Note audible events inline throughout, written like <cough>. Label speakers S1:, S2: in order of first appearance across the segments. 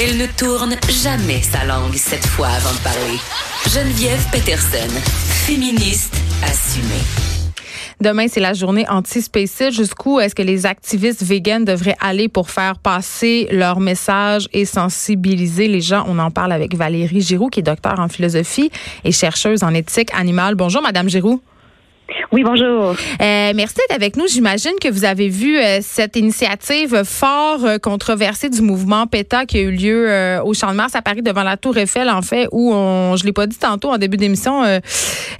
S1: Elle ne tourne jamais sa langue cette fois avant de parler. Geneviève Peterson, féministe assumée.
S2: Demain, c'est la journée anti-spacide. Jusqu'où est-ce que les activistes véganes devraient aller pour faire passer leur message et sensibiliser les gens? On en parle avec Valérie Giroux, qui est docteur en philosophie et chercheuse en éthique animale. Bonjour, Madame Giroux.
S3: Oui, bonjour.
S2: Euh, merci d'être avec nous. J'imagine que vous avez vu euh, cette initiative fort euh, controversée du mouvement PETA qui a eu lieu euh, au Champ de Mars à Paris devant la Tour Eiffel, en fait, où on, je l'ai pas dit tantôt en début d'émission,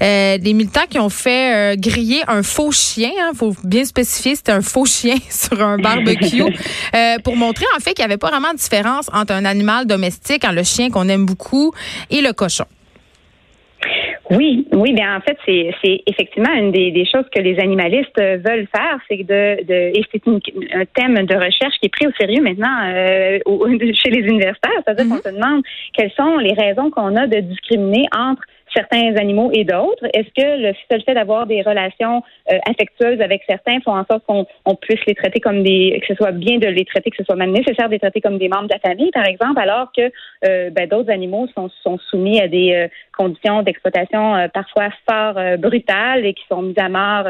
S2: des militants qui ont fait griller un faux chien. Il hein, faut bien spécifier, c'était un faux chien <laughs> sur un barbecue <laughs> pour montrer en fait qu'il n'y avait pas vraiment de différence entre un animal domestique, hein, le chien qu'on aime beaucoup, et le cochon.
S3: Oui, oui, bien en fait, c'est, c'est effectivement une des, des, choses que les animalistes veulent faire, c'est de, de et c'est un thème de recherche qui est pris au sérieux maintenant euh, <laughs> chez les universitaires, c'est-à-dire qu'on mm-hmm. se demande quelles sont les raisons qu'on a de discriminer entre certains animaux et d'autres? Est-ce que le seul fait d'avoir des relations euh, affectueuses avec certains font en sorte qu'on on puisse les traiter comme des, que ce soit bien de les traiter, que ce soit même nécessaire de les traiter comme des membres de la famille, par exemple, alors que euh, ben, d'autres animaux sont, sont soumis à des euh, conditions d'exploitation parfois fort brutales et qui sont mises à mort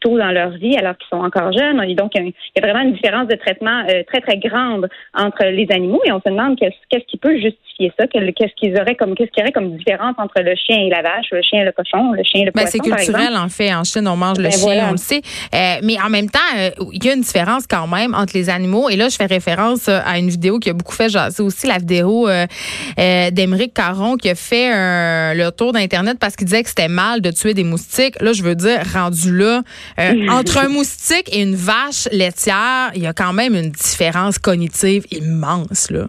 S3: tôt dans leur vie alors qu'ils sont encore jeunes. Et donc, il y a vraiment une différence de traitement très, très grande entre les animaux et on se demande qu'est-ce, qui peut justifier ça, qu'est-ce qu'ils auraient comme, qu'est-ce qu'il y aurait comme différence entre le chien et la vache, le chien et le cochon, le chien et le ben,
S2: C'est culturel, en fait. En Chine, on mange le ben, chien, on le sait. Euh, mais en même temps, euh, il y a une différence quand même entre les animaux. Et là, je fais référence euh, à une vidéo qui a beaucoup fait jaser aussi, la vidéo d'Émeric Caron qui a fait le tour d'Internet parce qu'il disait que c'était mal de tuer des moustiques. Là, je veux dire, rendu là, <laughs> entre un moustique et une vache laitière, il y a quand même une différence cognitive immense, là.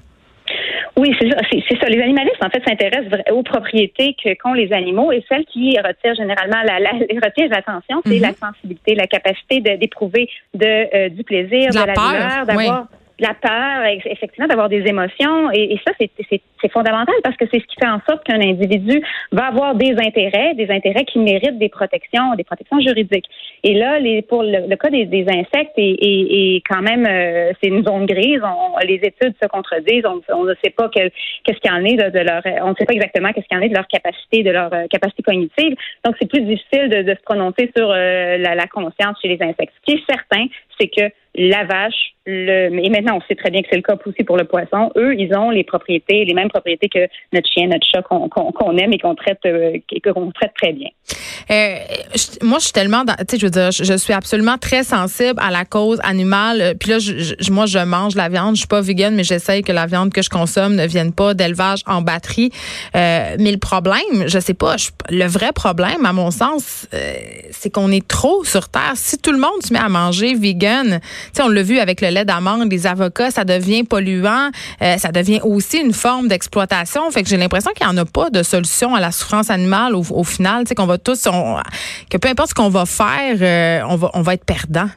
S3: Oui, c'est ça. C'est ça. Les animalistes, en fait, s'intéressent aux propriétés que qu'ont les animaux et celle qui retire généralement la, la retire l'attention, c'est la mhm. sensibilité, la capacité d'éprouver de, euh, du plaisir, de, la, douleur, d'avoir la peur, effectivement, d'avoir des émotions. Et, ça, c'est fondamental parce que c'est ce qui fait en sorte qu'un individu va avoir des intérêts, des intérêts qui méritent des protections, des protections juridiques. Et là, les, pour le, cas des, insectes, et, quand même, euh, c'est une zone grise. On, les études se contredisent. On, ne sait pas qu'est-ce qu'il en est de, leur, on ne sait pas exactement qu'est-ce qu'il en est de leur capacité, de leur euh, capacité cognitive. Donc, c'est plus difficile de, se prononcer sur euh, la, la conscience chez les insectes. Ce qui est certain, c'est que la vache, le, et maintenant on sait très bien que c'est le cas aussi pour le poisson, eux, ils ont les propriétés, les mêmes propriétés que notre chien, notre chat qu'on aime et qu'on traite, euh, qu'on traite très bien.
S2: Euh, moi, je suis tellement, tu sais, je veux dire, je, suis absolument très sensible à la cause animale. Euh, puis là, je, moi, je mange la viande. Je suis pas végane, mais j'essaye que la viande que je consomme ne vienne pas d'élevage en batterie. Mais le problème, je sais pas, le vrai problème, à mon sens, c'est qu'on est trop sur terre. Si tout le monde se met à manger vegan, sais, on l'a vu avec le lait d'amande, les avocats, ça devient polluant. ça devient aussi une forme d'exploitation. Fait que j'ai l'impression qu'il y en a pas de solution à la souffrance animale au, final. Tu sais, qu'on va tous que peu importe ce qu'on va faire, euh, on va on va être perdant.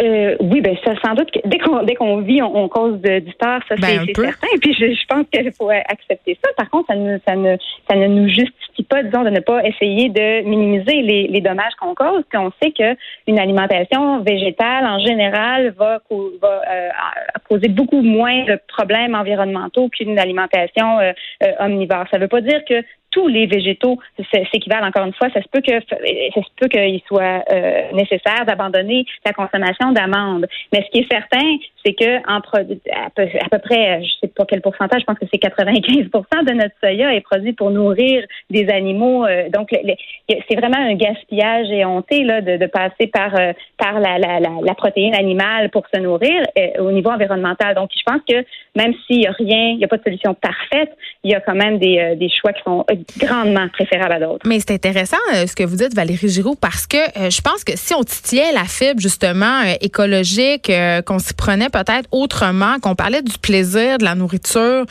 S3: Euh, oui, ben ça, sans doute que dès qu'on dès qu'on vit, on, cause de, du tort, ça ben, c'est certain. Et puis je, je pense qu'il faut accepter ça. Par contre, ça ne ça ne ça ne nous justifie pas, disons, de ne pas essayer de minimiser les, les dommages qu'on cause. Puis on sait que une alimentation végétale en général va, va euh, causer beaucoup moins de problèmes environnementaux qu'une alimentation euh, omnivore. Ça ne veut pas dire que tous les végétaux s'équivalent encore une fois. Ça se peut que ça se peut qu'il soit euh, nécessaire d'abandonner la consommation d'amandes. Mais ce qui est certain, c'est que à, peu, près, je sais pas quel pourcentage, je pense que c'est 95 de notre soya est produit pour nourrir des animaux. Euh, donc c'est vraiment un gaspillage éhonté là de, passer par euh, par la, la, protéine animale pour se nourrir au niveau environnemental. Donc je pense que même s'il y a rien, il n'y a pas de solution parfaite, il y a quand même des, des choix qui sont grandement préférable à d'autres.
S2: Mais c'est intéressant euh, ce que vous dites, Valérie Giroux, parce que euh, je pense que si on titillait la fibre, justement, euh, écologique, qu'on s'y prenait peut-être autrement, qu'on parlait du plaisir de la nourriture,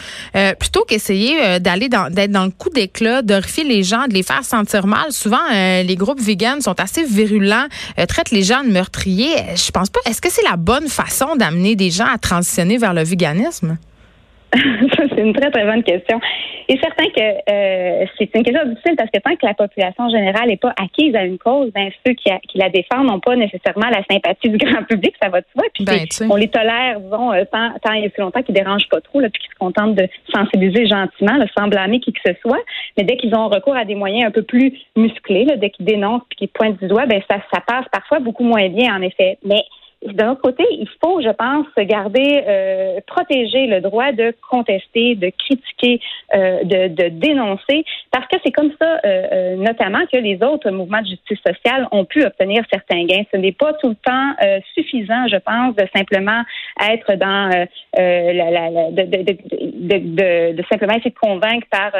S2: plutôt qu'essayer d'aller dans, d'être dans le coup d'éclat, d'horrifier les gens, de les faire sentir mal. Souvent, les groupes véganes sont assez virulents, traitent les gens de meurtriers. Je pense pas. Est-ce que c'est la bonne façon d'amener des gens à transitionner vers le véganisme? <laughs>
S3: c'est une très, très bonne question. Et certain que euh, c'est une question difficile parce que tant que la population générale n'est pas acquise à une cause, ben, ceux qui, la défendent n'ont pas nécessairement la sympathie du <laughs> grand public, ça va de soi. Puis ben, on les tolère, disons, euh, tant, tant et si longtemps qu'ils dérangent pas trop, là, puis qu'ils se contentent de sensibiliser gentiment, là, sans blâmer qui que ce soit. Mais dès qu'ils ont recours à des moyens un peu plus musclés, là, dès qu'ils dénoncent puis qu'ils pointent du doigt, ben ça, ça passe parfois beaucoup moins bien, en effet. Mais d'un autre côté, il faut, je pense, garder, euh, protéger le droit de contester, de critiquer, euh, de, de, dénoncer, parce que c'est comme ça, euh, euh, notamment, que les autres mouvements de justice sociale ont pu obtenir certains gains. Ce n'est pas tout le temps euh, suffisant, je pense, de simplement être dans la, la, la de, de, de, simplement essayer de convaincre par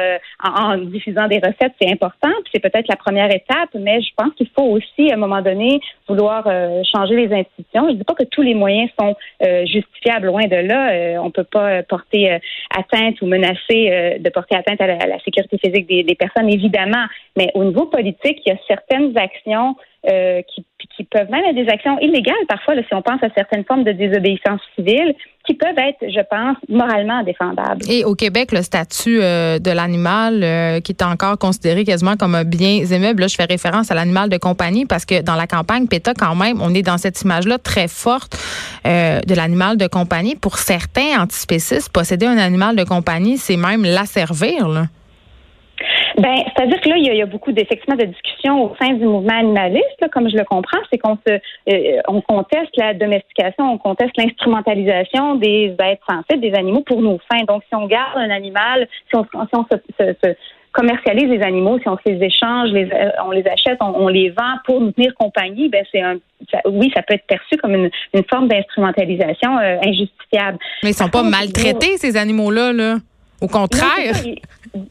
S3: en, en, diffusant des recettes, c'est important, c'est peut-être la première étape, mais je pense qu'il faut aussi, à un moment donné, vouloir changer les institutions je dis pas que tous les moyens sont euh, justifiables, loin de là. Euh, on peut pas porter euh, atteinte ou menacer de porter atteinte à la, sécurité physique des, personnes, évidemment. Mais au niveau politique, il y a certaines actions euh, qui, peuvent même être des actions illégales parfois, si on pense à certaines formes de désobéissance civile, qui peuvent être, je pense, moralement défendables.
S2: Et au Québec, le statut euh, de l'animal euh, qui est encore considéré quasiment comme un bien immeuble, je fais référence à l'animal de compagnie parce que dans la campagne PETA, quand même, on est dans cette image-là très forte de l'animal de compagnie. Pour certains antispécistes, posséder un animal de compagnie, c'est même l'asservir. Là.
S3: Ben, c'est-à-dire que là, il y, a, beaucoup d'effectivement de discussions au sein du mouvement animaliste, comme je le comprends, c'est qu'on se, euh, on conteste la domestication, on conteste l'instrumentalisation des êtres sensibles, des animaux pour nos fins. Donc, si on garde un animal, si on, si on se, commercialise les animaux, si on se les échange, les, euh, on les achète, on, les vend pour nous tenir compagnie, ben c'est un, oui, ça peut être perçu comme une, une forme d'instrumentalisation euh, injustifiable.
S2: Mais ils sont pas maltraités ces animaux-là, là? Au contraire.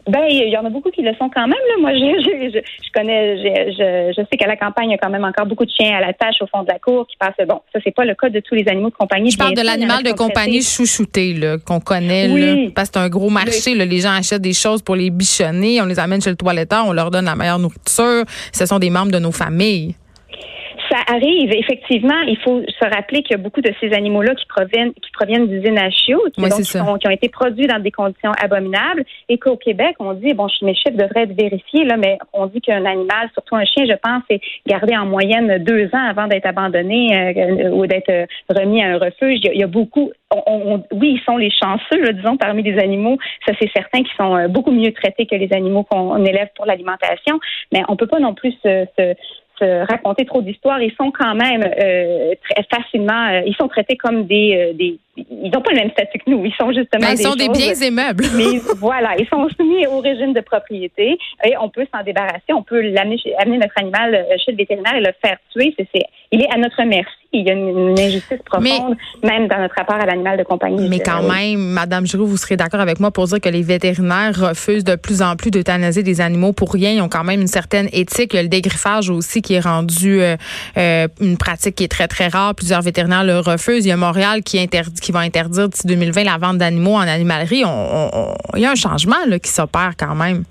S3: ben, il y en a beaucoup qui le sont quand même. Là. Moi, je, <laughs> je, je connais, je, je, sais qu'à la campagne, il y a quand même encore beaucoup de chiens à la tâche au fond de la cour qui passent. Bon, ça, c'est pas le cas de tous les animaux de compagnie.
S2: Je parle de l'animal de compagnie chouchouté, là, qu'on connaît, là, parce que c'est un gros marché. Là, les gens achètent des choses pour les bichonner, on les amène chez le toiletteur, on leur donne la meilleure nourriture. Ce sont des membres de nos familles
S3: ça arrive. Effectivement, il faut se rappeler qu'il y a beaucoup de ces animaux-là qui proviennent, qui proviennent d'usines à chiots, qui, ont été produits dans des conditions abominables, et qu'au Québec, on dit, bon, mes chiffres devraient être vérifiés, là, mais on dit qu'un animal, surtout un chien, je pense, est gardé en moyenne deux ans avant d'être abandonné euh, ou d'être euh, remis à un refuge. Il y a, beaucoup. oui, ils sont les chanceux, disons, parmi les animaux. Ça, c'est certain qu'ils sont euh, beaucoup mieux traités que les animaux qu'on élève pour l'alimentation. Mais on peut pas non plus se, se raconter trop d'histoires. Ils sont quand même euh, très facilement, euh, ils sont traités comme des, euh, des ils n'ont pas le même statut que nous. Ils sont justement
S2: ils sont des biens et meubles.
S3: mais voilà, ils sont soumis au régime de propriété et on peut s'en débarrasser. On peut amener notre animal chez le vétérinaire et le faire tuer. C'est, il est à notre merci. Il y a une, injustice profonde, même dans notre rapport à l'animal de compagnie.
S2: Mais quand même, Madame Giroux, vous serez d'accord avec moi pour dire que les vétérinaires refusent de plus en plus d'euthanasier des animaux pour rien. Ils ont quand même une certaine éthique. Le dégriffage aussi qui est rendu euh, euh, une pratique qui est très, très rare. Plusieurs vétérinaires le refusent. Il y a Montréal qui, interdit, qui va interdire d'ici 2020 la vente d'animaux en animalerie. il y a un changement là, qui s'opère quand même.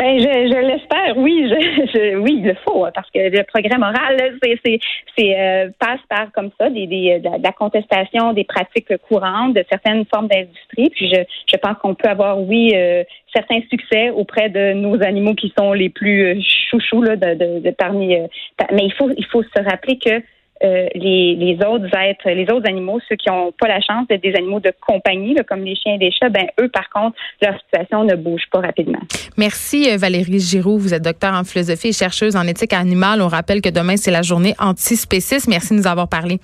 S3: Ben, je, je l'espère, oui, <laughs> je, oui, il le faut, hein, parce que le progrès moral, c'est, euh, passe par comme ça des, des, de la contestation des pratiques courantes de certaines formes d'industrie. Puis je, je pense qu'on peut avoir, oui, certains succès auprès de nos animaux qui sont les plus chouchous là, de, de, de parmi. mais il faut, il faut se rappeler que euh, les, les, autres êtres, les autres animaux, ceux qui n'ont pas la chance d'être des animaux de compagnie, comme les chiens et les chats, ben eux, par contre, leur situation ne bouge pas rapidement.
S2: Merci euh, Valérie Giroux. Vous êtes docteur en philosophie et chercheuse en éthique animale. On rappelle que demain, c'est la journée antispéciste. Merci de nous avoir parlé.